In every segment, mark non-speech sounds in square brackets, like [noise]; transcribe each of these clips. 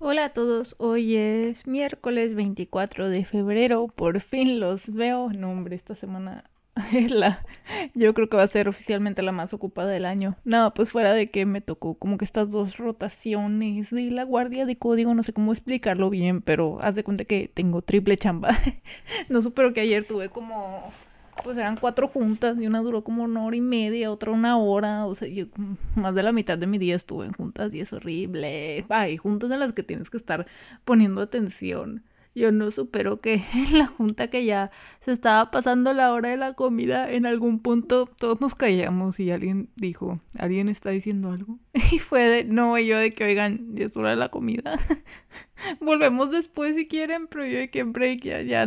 Hola a todos, hoy es miércoles 24 de febrero, por fin los veo. No, hombre, esta semana [laughs] es la. Yo creo que va a ser oficialmente la más ocupada del año. No, pues fuera de que me tocó como que estas dos rotaciones de la guardia de código, no sé cómo explicarlo bien, pero haz de cuenta que tengo triple chamba. [laughs] no supero que ayer tuve como pues eran cuatro juntas y una duró como una hora y media, otra una hora, o sea, yo más de la mitad de mi día estuve en juntas y es horrible. Ay, juntas en las que tienes que estar poniendo atención. Yo no supero que [laughs] en la junta que ya se estaba pasando la hora de la comida, en algún punto todos nos callamos y alguien dijo, ¿alguien está diciendo algo? [laughs] Y fue de, no, yo de que, oigan, ya es hora de la comida. [laughs] Volvemos después si quieren, pero yo de que break ya, ya.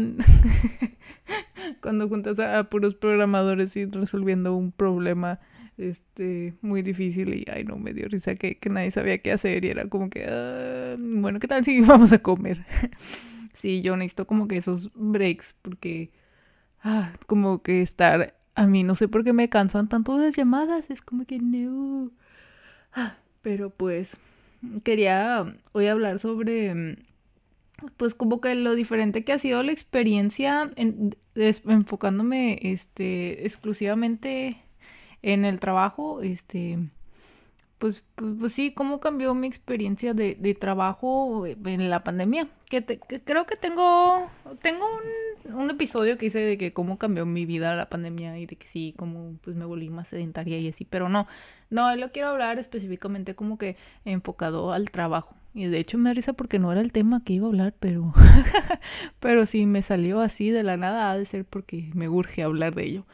[laughs] Cuando juntas a, puros programadores y resolviendo un problema este muy difícil y ay no me dio risa que, que nadie sabía qué hacer y era como que ah, bueno qué tal si [laughs] vamos a comer [laughs] sí, yo necesito como que esos breaks porque, ah, como que estar, a mí no sé por qué me cansan tanto las llamadas, es como que no. Ah, pero pues, quería hoy hablar sobre, pues como que lo diferente que ha sido la experiencia en, enfocándome, este, exclusivamente en el trabajo, este pues, pues, pues, sí, cómo cambió mi experiencia de, de trabajo en la pandemia. Que, creo que tengo, tengo un, un, episodio que hice de que cómo cambió mi vida la pandemia y de que sí, cómo pues me volví más sedentaria y así, pero no, no, lo quiero hablar específicamente como que enfocado al trabajo. Y de hecho me da risa porque no era el tema que iba a hablar, pero, [laughs] pero sí me salió así de la nada, ha de ser porque me urge hablar de ello.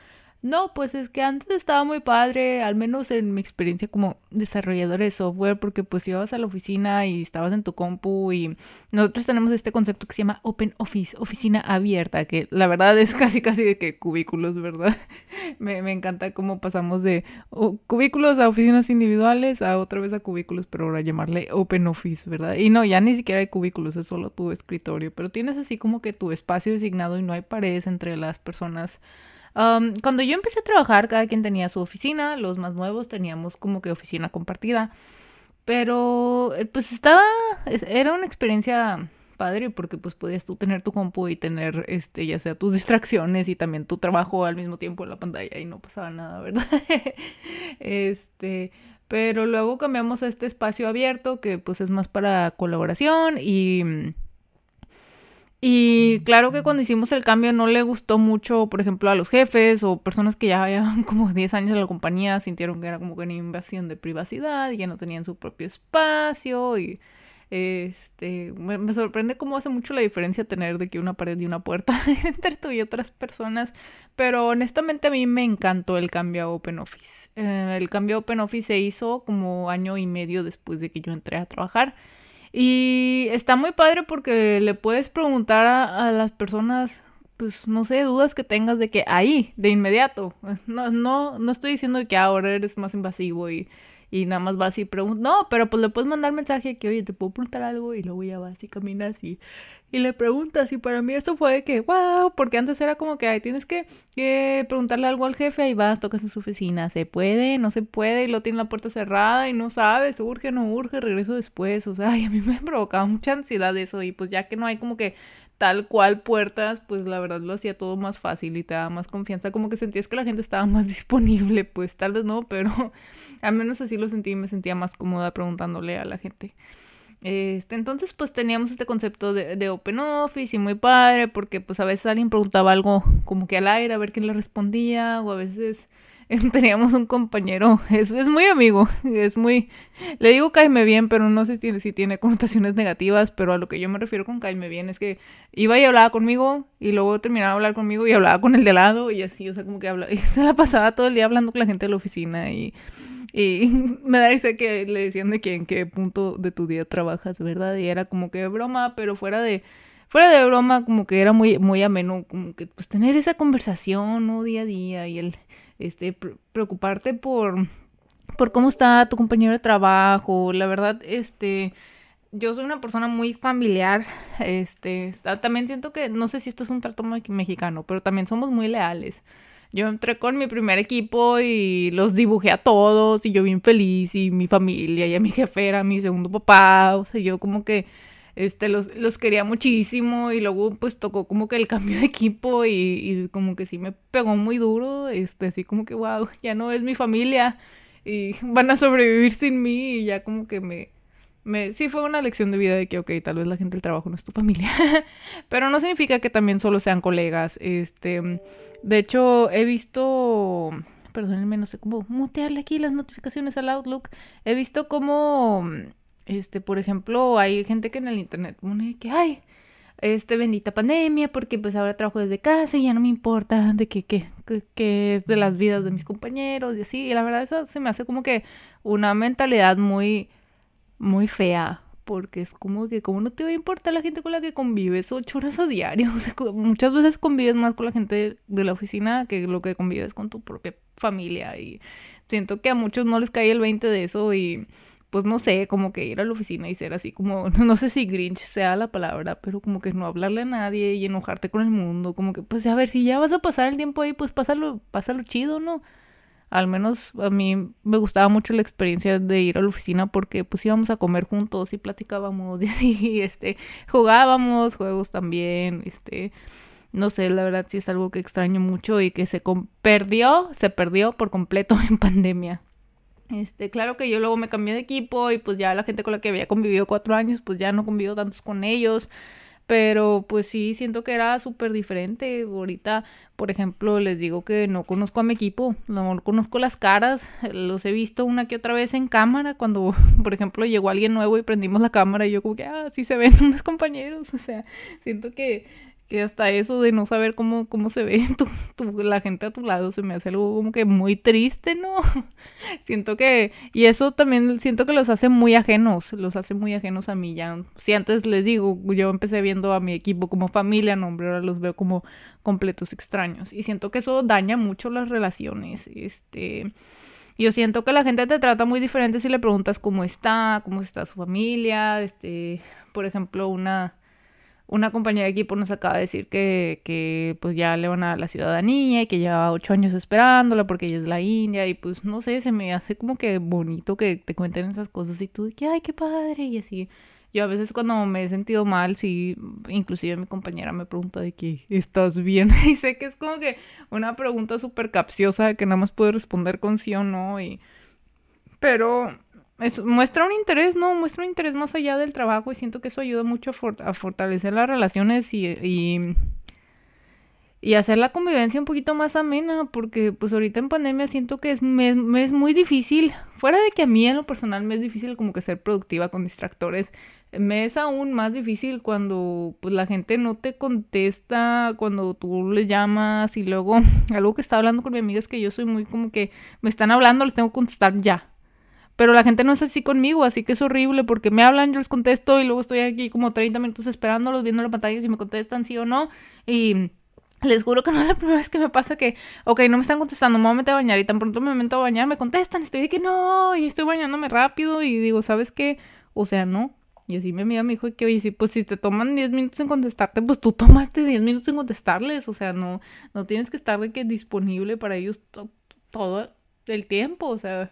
No, pues es que antes estaba muy padre, al menos en mi experiencia como desarrollador de software, porque pues ibas a la oficina y estabas en tu compu y nosotros tenemos este concepto que se llama Open Office, oficina abierta, que la verdad es [laughs] casi casi de que cubículos, ¿verdad? [laughs] me, me, encanta cómo pasamos de cubículos a oficinas individuales a otra vez a cubículos, pero ahora llamarle Open Office, ¿verdad? Y no, ya ni siquiera hay cubículos, es solo tu escritorio, pero tienes así como que tu espacio designado y no hay paredes entre las personas cuando yo empecé a trabajar, cada quien tenía su oficina, los más nuevos teníamos como que oficina compartida. Pero eh, pues estaba, era una experiencia padre porque pues podías tú tener tu compu y tener este ya sea tus [laughs] distracciones y también tu trabajo al mismo tiempo en la pantalla y no pasaba nada, ¿verdad? [laughs] este, pero luego cambiamos a este espacio abierto que pues es más para colaboración y y claro que cuando hicimos el cambio no le gustó mucho, por ejemplo, a los jefes o personas que ya llevan [laughs] como 10 años en la compañía, sintieron que era como que una invasión de privacidad y que no tenían su propio espacio y este me, sorprende cómo hace mucho la diferencia tener de que una pared y una puerta [laughs] entre tú y otras personas, pero honestamente a mí me encantó el cambio a OpenOffice. Eh, el cambio a OpenOffice se hizo como año y medio después de que yo entré a trabajar. Y está muy padre porque le puedes preguntar a, las personas, pues no sé, dudas que tengas de que ahí, de inmediato. No, no, no estoy diciendo que ahora eres más invasivo y y nada más vas y preguntas. No, pero pues le puedes mandar mensaje que, oye, te puedo preguntar algo y luego ya vas y caminas y, y le preguntas. Y para mí eso fue que, wow, porque antes era como que, ay, tienes que, preguntarle algo al jefe y vas, tocas en su oficina. ¿Se puede? ¿No se puede? Y lo tiene la puerta cerrada y no sabes, urge, no urge, regreso después. O sea, [laughs] ay, a mí me provocaba mucha ansiedad eso y pues ya que no hay como que tal cual puertas, pues la verdad lo hacía todo más fácil y te daba más confianza, como que sentías que la gente estaba más [laughs] disponible, pues tal vez no, pero [laughs] al menos así lo sentí y me sentía más cómoda preguntándole a la gente. Este, entonces pues teníamos este concepto de, de, open office y muy padre porque pues a veces alguien preguntaba algo como que al aire a ver quién le respondía o a veces [laughs] teníamos un compañero, es, es muy amigo, es muy, le digo caime bien, pero no sé si, tiene connotaciones negativas, pero a lo que yo me refiero con caime bien es que iba y hablaba conmigo y luego terminaba de hablar conmigo y hablaba con el de lado y así, o sea, como que hablaba, [laughs] y se la pasaba todo el día hablando con la gente de la oficina y, y [laughs] me da risa que le decían de que en qué punto de tu día trabajas, ¿verdad? Y era como que broma, pero fuera de fuera de broma, como que era muy, muy ameno, como que pues tener esa conversación, ¿no? Día a día y el, este, preocuparte por, por cómo está tu compañero de trabajo. La verdad, este, yo soy una persona muy familiar. Este, también siento que, no sé si esto es un trato mexicano, pero también somos muy leales. yo entré con mi primer equipo y los dibujé a todos y yo bien feliz y mi familia y a mi jefe era mi segundo papá, o sea, yo como que este, los, los quería muchísimo y luego pues tocó como que el cambio de equipo y, y, como que sí me pegó muy duro, este, así como que wow, ya no es mi familia y [laughs] van a sobrevivir sin mí y ya como que me, me, sí fue una lección de vida de que, ok, tal vez la gente del trabajo no es tu familia, [laughs] pero no significa que también solo sean colegas. Este, de hecho, he visto, perdónenme, no sé cómo mutearle aquí las notificaciones al Outlook. He visto como, este, por ejemplo, hay gente que en el internet pone que, ay, este, bendita pandemia, porque pues ahora trabajo desde casa y ya no me importa de qué, qué, qué es de las vidas de mis compañeros y así. Y la verdad, eso se me hace como que una mentalidad muy muy fea, porque es como que, como no te va a importar la gente con la que convives ocho horas a diario? [laughs] O sea, muchas veces convives más con la gente de la oficina que lo que convives con tu propia familia. Y siento que a muchos no les cae el 20 de eso y pues no sé, como que ir a la oficina y ser así como, [laughs] no sé si Grinch sea la palabra, pero como que no hablarle a nadie y enojarte con el mundo, como que pues a ver, si ya vas a pasar el tiempo ahí, pues pásalo, pásalo chido, ¿no? Al menos a mí me gustaba mucho la experiencia de ir a la oficina porque pues íbamos a comer juntos y platicábamos [laughs] y así, este, jugábamos juegos también, este, no sé, la verdad sí es algo que extraño mucho y que se perdió, se perdió por completo [laughs] en pandemia. Este, claro que yo luego me cambié de equipo y pues ya la gente con la que había convivido cuatro años, pues ya no convivo tantos con ellos. Pero pues sí, siento que era súper diferente. Ahorita, por ejemplo, les digo que no conozco a mi equipo, no conozco las caras, los he visto una que otra vez en cámara cuando, [laughs] por ejemplo, llegó alguien nuevo y prendimos la cámara y yo como que, ah, sí se ven [laughs] unos compañeros. O sea, siento que que hasta eso de no saber cómo, cómo se ve [laughs] la gente a tu lado se me hace algo como que muy triste, ¿no? [laughs] siento que, y eso también siento que los hace muy ajenos, los hace muy ajenos a mí ya. Si antes les digo, yo empecé viendo a mi equipo como familia, no, hombre, ahora los veo como completos extraños. Y siento que eso daña mucho las relaciones, este... Yo siento que la gente te trata muy diferente si le preguntas cómo está, cómo está su familia, este, por ejemplo, una una compañera de equipo nos acaba de decir que, que pues ya le van a la ciudadanía y que lleva ocho años esperándola porque ella es la India y pues no sé, se me hace como que bonito que te cuenten esas cosas y tú de que ay, qué padre y así. Yo a veces cuando me he sentido mal, sí, inclusive mi compañera me pregunta de que estás bien [laughs] y sé que es como que una pregunta súper capciosa que nada más puedo responder con sí o no y... Pero muestra un interés, ¿no? Muestra un interés más allá del trabajo y siento que eso ayuda mucho a, fortalecer las relaciones y, y, y, hacer la convivencia un poquito más amena, porque pues ahorita en pandemia siento que es, me, es muy difícil, fuera de que a mí en lo personal me es difícil como que ser productiva con distractores, me es aún más difícil cuando pues la gente no te contesta, cuando tú le llamas y luego [laughs] algo que estaba hablando con mi amiga es que yo soy muy como que me están hablando, les tengo que contestar ya pero la gente no es así conmigo, así que es horrible porque me hablan, yo les contesto y luego estoy aquí como 30 minutos esperándolos, viendo la pantalla si me contestan sí o no. Y les juro que [laughs] no es la primera vez que me pasa que, ok, no me están contestando, me voy a meter a bañar y tan pronto me meto a bañar, me contestan, estoy de que no, y estoy bañándome rápido y digo, ¿sabes qué? O sea, no. Y así me mi hijo y que, oye, sí, pues si te toman 10 minutos en contestarte, pues tú [laughs] tomaste 10 minutos en contestarles. O sea, no, no tienes que estar de que disponible para ellos todo el tiempo. O sea,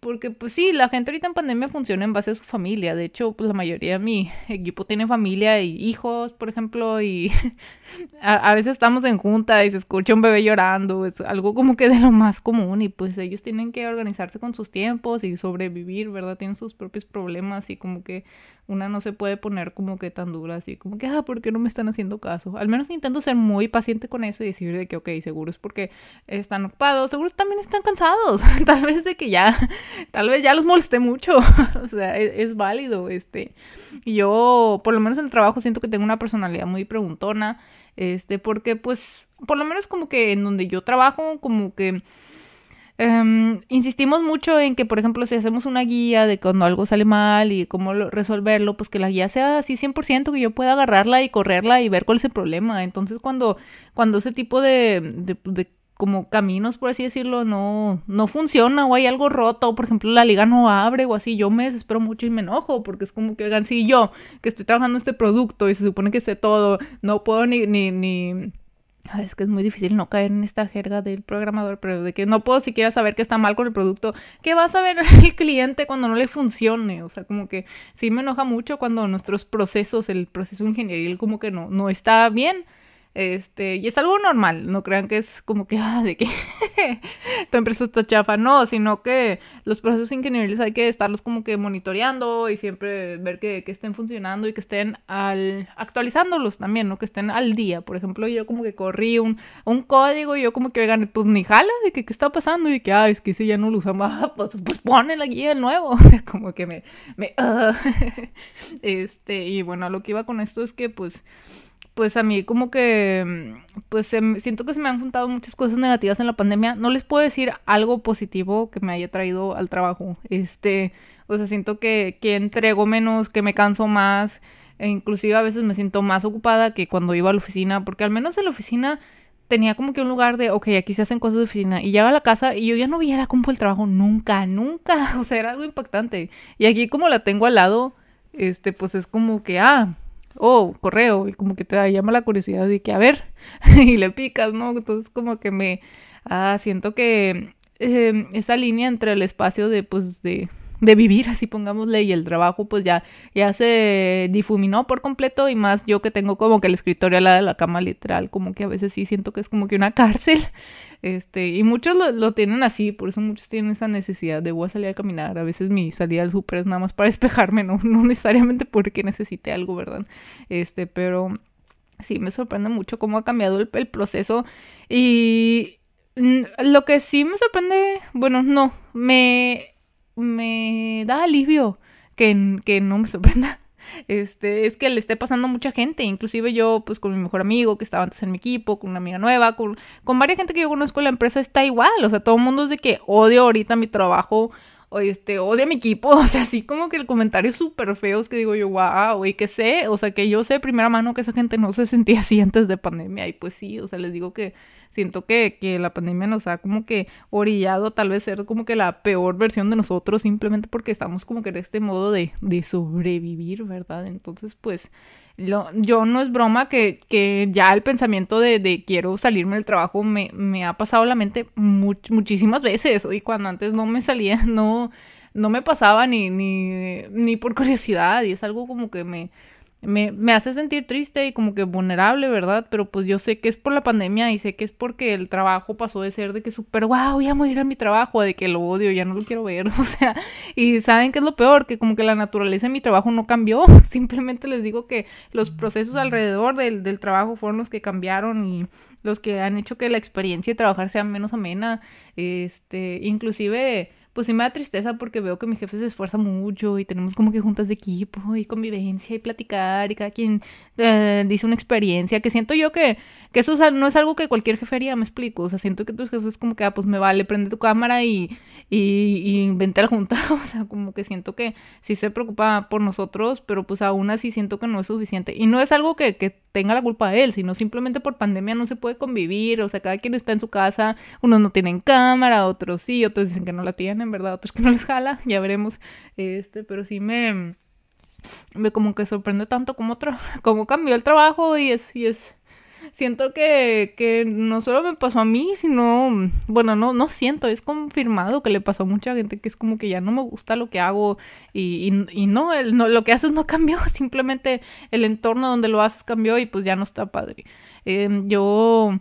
porque pues sí, la gente ahorita en pandemia funciona en base a su familia. De hecho, pues la mayoría de mi [laughs] equipo tiene familia y hijos, por ejemplo, y [laughs] a, veces estamos en junta y se escucha un bebé llorando. Es algo como que de lo más común y pues ellos tienen que organizarse con sus tiempos y sobrevivir, ¿verdad? Tienen sus propios problemas y como que una no se puede poner como que tan dura, así como que, ah, ¿por qué no me están haciendo caso? Al menos intento ser muy paciente con eso y decir de que, ok, seguro es porque están ocupados, seguro también están cansados, [laughs] tal vez de que ya, tal vez ya los molesté mucho, [laughs] o sea, es, es, válido, este, yo, por lo menos en el trabajo, siento que tengo una personalidad muy preguntona, este, porque pues, por lo menos como que en donde yo trabajo, como que Em, insistimos mucho en que, por ejemplo, si hacemos una guía de cuando algo sale mal y cómo resolverlo, pues que la guía sea así 100%, que yo pueda agarrarla y correrla y ver cuál es el problema. Entonces, cuando, cuando ese tipo de, como caminos, por así decirlo, no, no funciona o hay algo roto, por ejemplo la liga no abre o así, yo me desespero mucho y me enojo porque es como que, oigan, si yo que estoy trabajando este producto y se supone que sé todo, no puedo ni, ni, ni es que es muy difícil no caer en esta jerga del programador, pero de que no puedo siquiera saber que está mal con el producto. ¿Qué va a saber [laughs] el cliente cuando no le funcione? O sea, como que sí me enoja mucho cuando nuestros procesos, el proceso ingenieril como que no, no está bien. Este, y es algo normal, no crean que es como que, [laughs] ah, de que tu empresa está chafa, no, sino que los procesos ingenieriles hay que estarlos como que monitoreando y siempre ver que, que, estén funcionando y que estén al, actualizándolos también, ¿no? Que estén al día. Por ejemplo, yo como que corrí un, un código y yo como que, oigan, pues ni jala de que qué está pasando y que, ah, es que ese ya no lo usamos, [laughs] ah, pues, pues ponen aquí el nuevo. [laughs] O sea, como que me, este, y bueno, lo que iba con esto es que, pues, pues a mí como que, pues siento que se me han juntado muchas cosas negativas en la pandemia. No les puedo decir algo positivo que me haya traído al trabajo. Este, o sea, siento que, que entrego menos, que me canso más. E inclusive a veces me siento más ocupada que cuando iba a la oficina, porque al menos en la oficina tenía como que un lugar de, ok, aquí se hacen cosas de oficina. Y llegaba a la casa y yo ya no veía la compu del trabajo nunca, nunca. [laughs] O sea, era algo impactante. Y aquí como la tengo al lado, este, pues es como que, ah, oh, correo, y como que te llama la curiosidad de que, a ver, [laughs] y le picas, ¿no? Entonces como que me, ah, siento que eh, esa línea entre el espacio de, pues, de, de vivir, así pongámosle, y el trabajo, pues ya, ya se difuminó por completo, y más yo que tengo como que el escritorio al lado de la cama literal, como que a veces sí siento que es como que una [laughs] cárcel, este, y muchos lo, tienen así, por eso muchos tienen esa necesidad de voy a salir a caminar. A veces mi salida al súper es nada más para [laughs] despejarme, no, no necesariamente porque necesite algo, ¿verdad? Este, pero sí me sorprende mucho cómo ha cambiado el, proceso. Y lo que sí me sorprende, bueno, no, me, me da alivio que, que no me sorprenda. [laughs] Este, es que le esté pasando mucha gente, inclusive yo, pues con mi mejor amigo que estaba antes en mi equipo, con una amiga nueva, con, con varias gente que yo conozco en la empresa está igual, o sea, todo el mundo es de que odio ahorita mi trabajo, o este, odio a mi equipo, [laughs] o sea, así como que el comentario súper feo es que digo yo, wow, y que sé, o sea, que yo sé de primera mano que esa gente no se sentía así antes de pandemia, y pues sí, o sea, les digo que siento que, que la pandemia nos ha como que orillado tal vez ser como que la peor versión de nosotros simplemente porque estamos como que en este modo de, de sobrevivir, ¿verdad? Entonces, pues, lo, yo no es broma que, que ya el pensamiento de, de, quiero salirme del trabajo me, me ha pasado la mente muchísimas veces y cuando antes no me salía, [laughs] no, no me pasaba ni, ni, ni por curiosidad y es algo como que me me, me, hace sentir triste y como que vulnerable, ¿verdad? Pero pues yo sé que es por la pandemia y sé que es porque el trabajo pasó de ser de que súper, wow, voy a morir a mi trabajo, de que lo odio, ya no lo quiero ver, [laughs] o sea, y saben que es lo peor, que como que la naturaleza de mi trabajo no cambió, [laughs] simplemente les digo que los procesos alrededor del, del trabajo fueron los que cambiaron y los que han hecho que la experiencia de trabajar sea menos amena, este, inclusive pues sí me da tristeza porque veo que mi jefe se esfuerza mucho y tenemos como que juntas de equipo y convivencia y platicar y cada quien eh, dice una experiencia que siento yo que, que eso no es algo que cualquier jefe haría, me explico. O sea, siento que tus jefes como que, ah, pues me vale, prende tu cámara y, y, y vente a la junta. [laughs] O sea, como que siento que sí se preocupa por nosotros, pero pues aún así siento que no es suficiente. Y no es algo que, que tenga la culpa de él, sino simplemente por pandemia no se puede convivir. O sea, cada quien está en su casa, unos no tienen cámara, otros sí, otros dicen que no la tienen en ¿verdad? Otros que no les jala, [laughs] ya veremos. Este, pero sí me, me como que sorprende tanto como, [laughs] como cambió el trabajo y es, y es, siento que, que no solo me pasó a mí, sino, bueno, no, no siento, es confirmado que le pasó a mucha gente que es como que ya no me gusta lo que hago y, y, no, el, no, lo que haces no [laughs] cambió, simplemente el entorno donde lo haces cambió y pues ya no está padre. Eh, yo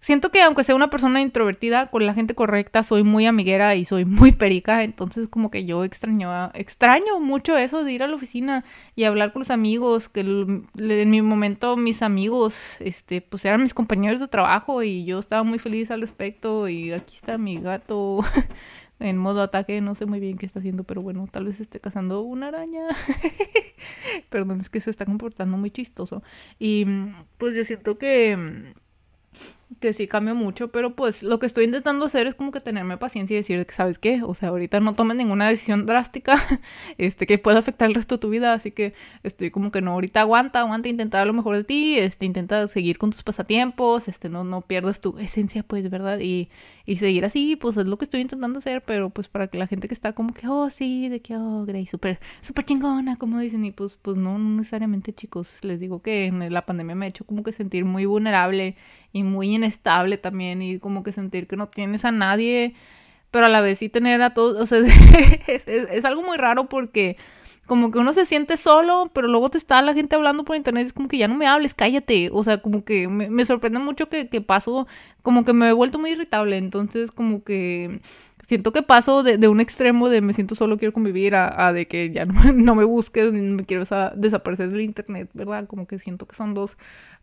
siento que aunque sea una persona introvertida, con la gente correcta soy muy amiguera y soy muy perica, entonces como que yo extraño, extraño mucho eso de ir a la oficina y hablar con los amigos, que en mi momento mis amigos, este, pues eran mis compañeros de trabajo y yo estaba muy feliz al respecto y aquí está mi gato [laughs] en modo ataque, no sé muy bien qué está haciendo, pero bueno, tal vez esté cazando una araña. [laughs] Perdón, es que se está comportando muy chistoso. Y pues yo siento que que sí cambio mucho, pero pues lo que estoy intentando hacer es como que tenerme paciencia y decir que, ¿sabes qué? O sea, ahorita no tomes ninguna decisión drástica, [laughs] este, que pueda afectar el resto de tu vida, así que estoy como que no, ahorita aguanta, aguanta, intenta lo mejor de ti, este, intenta seguir con tus pasatiempos, este, no, no pierdas tu esencia, pues, ¿verdad? Y, y seguir así, pues es lo que estoy intentando hacer, pero pues para que la gente que está como que, oh, sí, de que, oh, Grey, súper, súper chingona, como dicen, y pues, pues no, no necesariamente, chicos, les digo que la pandemia me ha hecho como que sentir muy vulnerable y muy inestable también y como que sentir que no tienes a nadie, pero a la vez sí tener a todos, o sea, [laughs] es, algo muy raro porque como que uno se siente solo, pero luego te está la gente hablando por internet, es como que ya no me hables, cállate, o sea, como que me, sorprende mucho que, que paso, como que me he vuelto muy irritable, entonces como que siento que paso de, un extremo de me siento solo, quiero convivir, a, de que ya no, [laughs] no me busques, me quiero desaparecer del internet, ¿verdad? Como que siento que son dos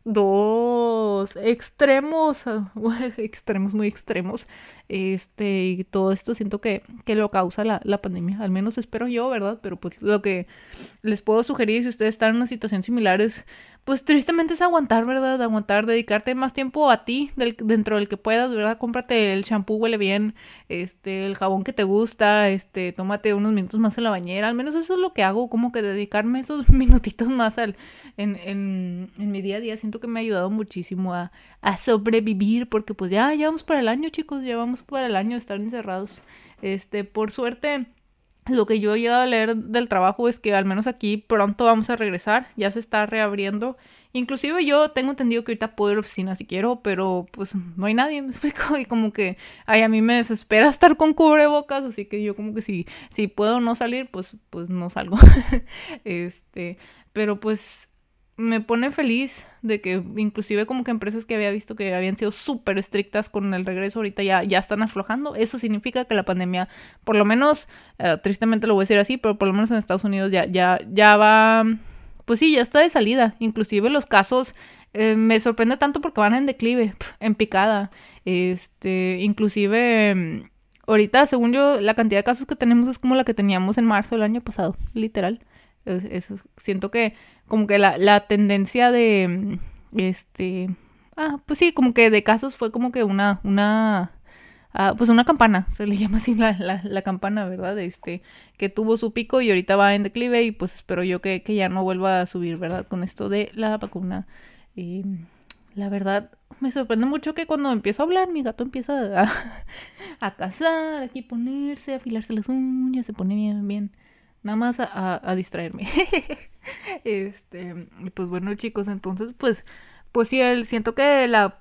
dos extremos, [laughs] extremos muy extremos, este, y todo esto siento que, que lo causa la, la, pandemia, al menos espero yo, ¿verdad? Pero pues lo que les puedo sugerir si ustedes están en una situación similar es pues tristemente es aguantar, ¿verdad? Aguantar, dedicarte más tiempo a ti del, dentro del que puedas, ¿verdad? Cómprate el shampoo, huele bien, este, el jabón que te gusta, este, tómate unos minutos más en la bañera, al menos eso es lo que hago, como que dedicarme esos [laughs] minutitos más al, en, en, en mi día a día, siento que me ha ayudado muchísimo a, a sobrevivir, porque pues ya, ya vamos para el año, chicos, ya vamos para el año de estar encerrados, este, por suerte lo que yo he llegado a leer del trabajo es que al menos aquí pronto vamos a regresar, ya se está reabriendo. Inclusive yo tengo entendido que ahorita puedo ir a la oficina si quiero, pero pues no hay nadie, [laughs] me explico, y como que ay, a mí me desespera estar con cubrebocas, así que yo como que si, si puedo no salir, pues, pues no salgo. [laughs] este, pero pues me pone feliz de que inclusive como que empresas que había visto que habían sido súper estrictas con el regreso ahorita ya, ya están aflojando. Eso significa que la pandemia, por lo menos, eh, tristemente lo voy a decir así, pero por lo menos en Estados Unidos ya, ya, ya va, pues sí, ya está de salida. Inclusive los casos eh, me sorprende tanto porque van en declive, en picada. Este, inclusive ahorita, según yo, la cantidad de casos que tenemos es como la que teníamos en marzo del año pasado, literal. Eso, siento que como que la, la tendencia de, este, ah, pues sí, como que de casos fue como que una, una, ah, pues una campana, se le [laughs] llama así la, la, la, campana, ¿verdad? Este, que tuvo su pico y ahorita va en declive y pues espero yo que, que ya no vuelva a subir, ¿verdad? Con esto de la vacuna. La verdad, me sorprende mucho que cuando empiezo a hablar, mi gato empieza a, [laughs] a cazar, aquí ponerse, a afilarse las uñas, se pone bien, bien nada más a, distraerme. [laughs] este, pues bueno, chicos, entonces, pues, pues sí, siento que la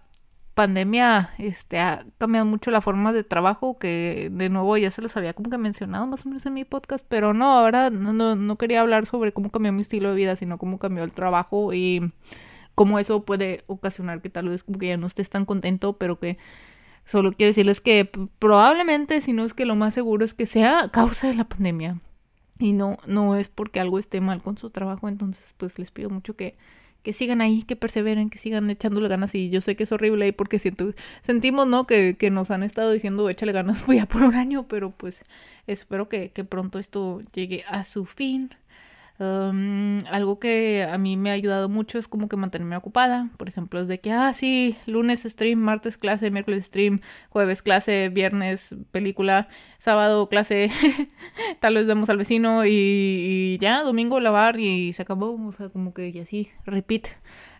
pandemia este, ha cambiado mucho la forma de trabajo, que de nuevo ya se los había como que mencionado más o menos en mi podcast, pero no, ahora no, no quería hablar sobre cómo cambió mi estilo de vida, sino cómo cambió el trabajo y cómo eso puede ocasionar que tal vez como que ya no estés tan contento, pero que solo quiero decirles que probablemente, si no es que lo más seguro es que sea causa de la pandemia y no, no es porque algo esté mal con su trabajo, entonces pues les pido mucho que, que sigan ahí, que perseveren, que sigan echándole ganas y yo sé que es horrible ahí porque sentimos, ¿no? Que, que nos han estado diciendo échale ganas, [laughs] voy a por un año, pero pues espero que, que pronto esto llegue a su fin algo que a mí me ha ayudado mucho es como que mantenerme ocupada. Por ejemplo, es de que, ah, sí, lunes stream, martes clase, miércoles stream, jueves clase, viernes película, sábado clase, [laughs] tal vez vemos al vecino y, ya, domingo lavar y se acabó. O sea, como que y así, repeat.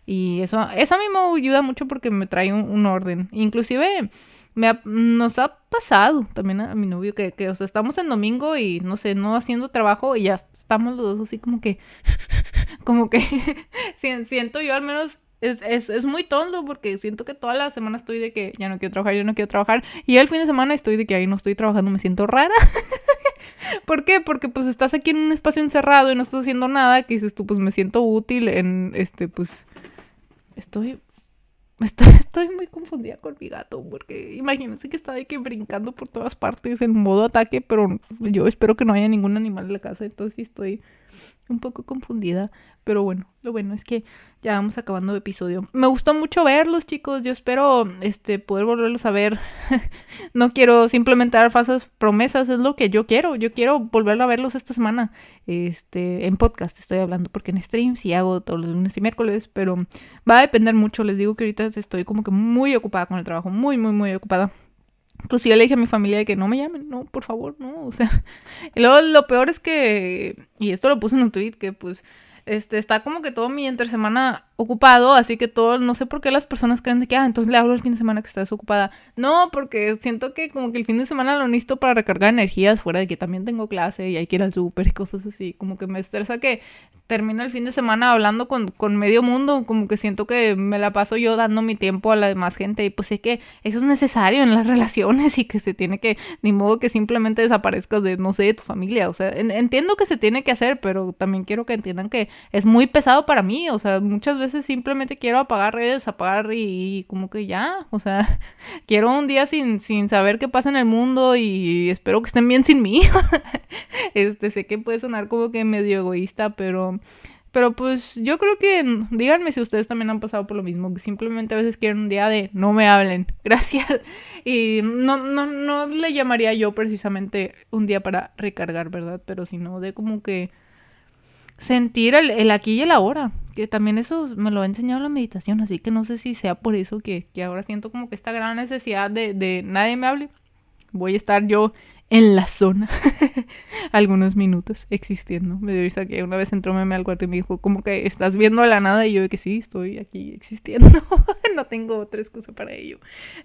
Y eso, eso a mí me ayuda mucho porque me trae un orden. Inclusive me nos ha pasado también a, mi novio que, que, o sea, estamos en domingo y no sé, no haciendo trabajo y ya estamos los dos así como que, [laughs] como que [laughs] siento yo al menos es, es, es, muy tonto porque siento que toda la semana estoy de que ya no quiero trabajar, ya no quiero trabajar. Y el fin de semana estoy de que ahí no estoy trabajando, me siento rara. [laughs] ¿Por qué? Porque pues estás aquí en un espacio encerrado y no estás haciendo nada, que dices tú, pues me siento útil en este, pues estoy [laughs] Estoy, muy confundida con mi gato, porque imagínense que está de que brincando por todas partes en modo ataque, pero yo espero que no haya ningún animal en la casa, entonces estoy un poco confundida. Pero bueno, lo bueno es que ya vamos acabando el episodio. Me gustó mucho verlos, chicos. Yo espero este poder volverlos a ver. [laughs] no quiero simplemente dar falsas promesas, es lo que yo quiero. Yo quiero volver a verlos esta semana. Este, en podcast estoy hablando porque en stream sí hago todos los lunes y miércoles, pero va a depender mucho. Les digo que ahorita estoy como que muy ocupada con el trabajo, muy muy muy ocupada. Incluso yo le dije a mi familia de que no me llamen, no, por favor, no, o sea. [laughs] Y luego lo peor es que, y esto lo puse en un tweet, que pues este, está como que todo mi entre semana ocupado, así que todo, no sé por qué las personas creen de que, ah, entonces le hablo el fin de semana que estás ocupada. No, porque siento que como que el fin de semana lo necesito para recargar energías, fuera de que también tengo clase y hay que ir al súper y cosas así, como que me estresa que termino el fin de semana hablando con, con, medio mundo, como que siento que me la paso yo dando mi tiempo a la demás gente y pues sé que eso es necesario en las [laughs] relaciones y que se tiene que, ni modo que simplemente desaparezcas de, no sé, de tu familia, o sea, entiendo que se tiene que hacer, pero también quiero que entiendan que es muy pesado para mí, o sea, muchas veces simplemente quiero apagar redes, apagar y, como que ya, o sea, [laughs] quiero un día sin, sin saber qué pasa en el mundo y espero que estén bien sin mí. [laughs] este, sé que puede sonar como que medio egoísta, pero pero pues yo creo que díganme si ustedes también han pasado por lo mismo, que simplemente a veces quieren un día de no me hablen, [laughs] gracias. Y no, no, no le llamaría yo precisamente un día para recargar, ¿verdad? Pero sino de como que sentir el, aquí y el ahora, que también eso me lo ha enseñado la meditación, así que no sé si sea por eso que, que ahora siento como que esta gran necesidad de, de nadie me hable. Voy a estar yo en la zona [laughs] algunos minutos existiendo. Me dio risa que una vez entró meme al cuarto y me dijo, como que estás viendo a la nada y yo que sí, estoy aquí existiendo. [laughs] no tengo otra excusa para ello.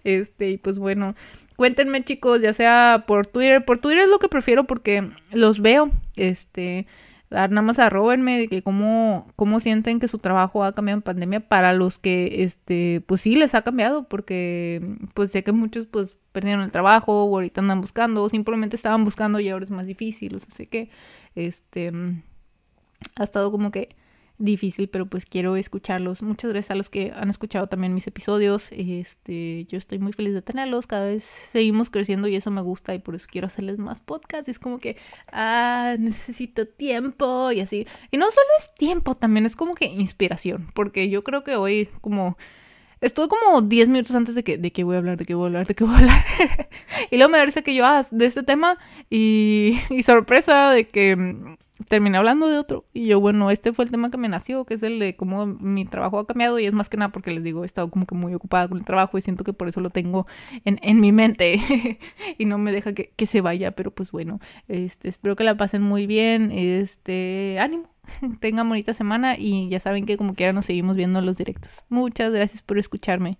Este, y pues bueno, cuéntenme chicos, ya sea por Twitter, por Twitter es lo que prefiero porque los veo, este, nada más arrobenme de que cómo, cómo sienten que su trabajo ha cambiado en pandemia para los que, este, pues sí les ha cambiado, porque pues sé que muchos pues perdieron el trabajo o ahorita andan buscando o simplemente estaban buscando y ahora es más difícil, o sea, sé que, este, ha estado como que difícil, pero pues quiero escucharlos. Muchas gracias a los que han escuchado también mis episodios. Este, yo estoy muy feliz de tenerlos. Cada vez seguimos creciendo y eso me gusta y por eso quiero hacerles más podcasts. Es como que, ah, necesito tiempo y así. Y no solo es tiempo, también es como que inspiración, porque yo creo que hoy como Estuve como 10 minutos antes de que, de que voy a hablar, de que voy a hablar, de que voy a hablar. [laughs] y luego me parece que yo, ah, de este tema. Y, y sorpresa de que terminé hablando de otro. Y yo, bueno, este fue el tema que me nació, que es el de cómo mi trabajo ha cambiado. Y es más que nada porque les digo, he estado como que muy ocupada con el trabajo y siento que por eso lo tengo en, en mi mente [laughs] y no me deja que, que, se vaya. Pero pues bueno, este, espero que la pasen muy bien. Este, ánimo. [laughs] Tengan bonita semana y ya saben que como quiera nos seguimos viendo en los directos. Muchas gracias por escucharme.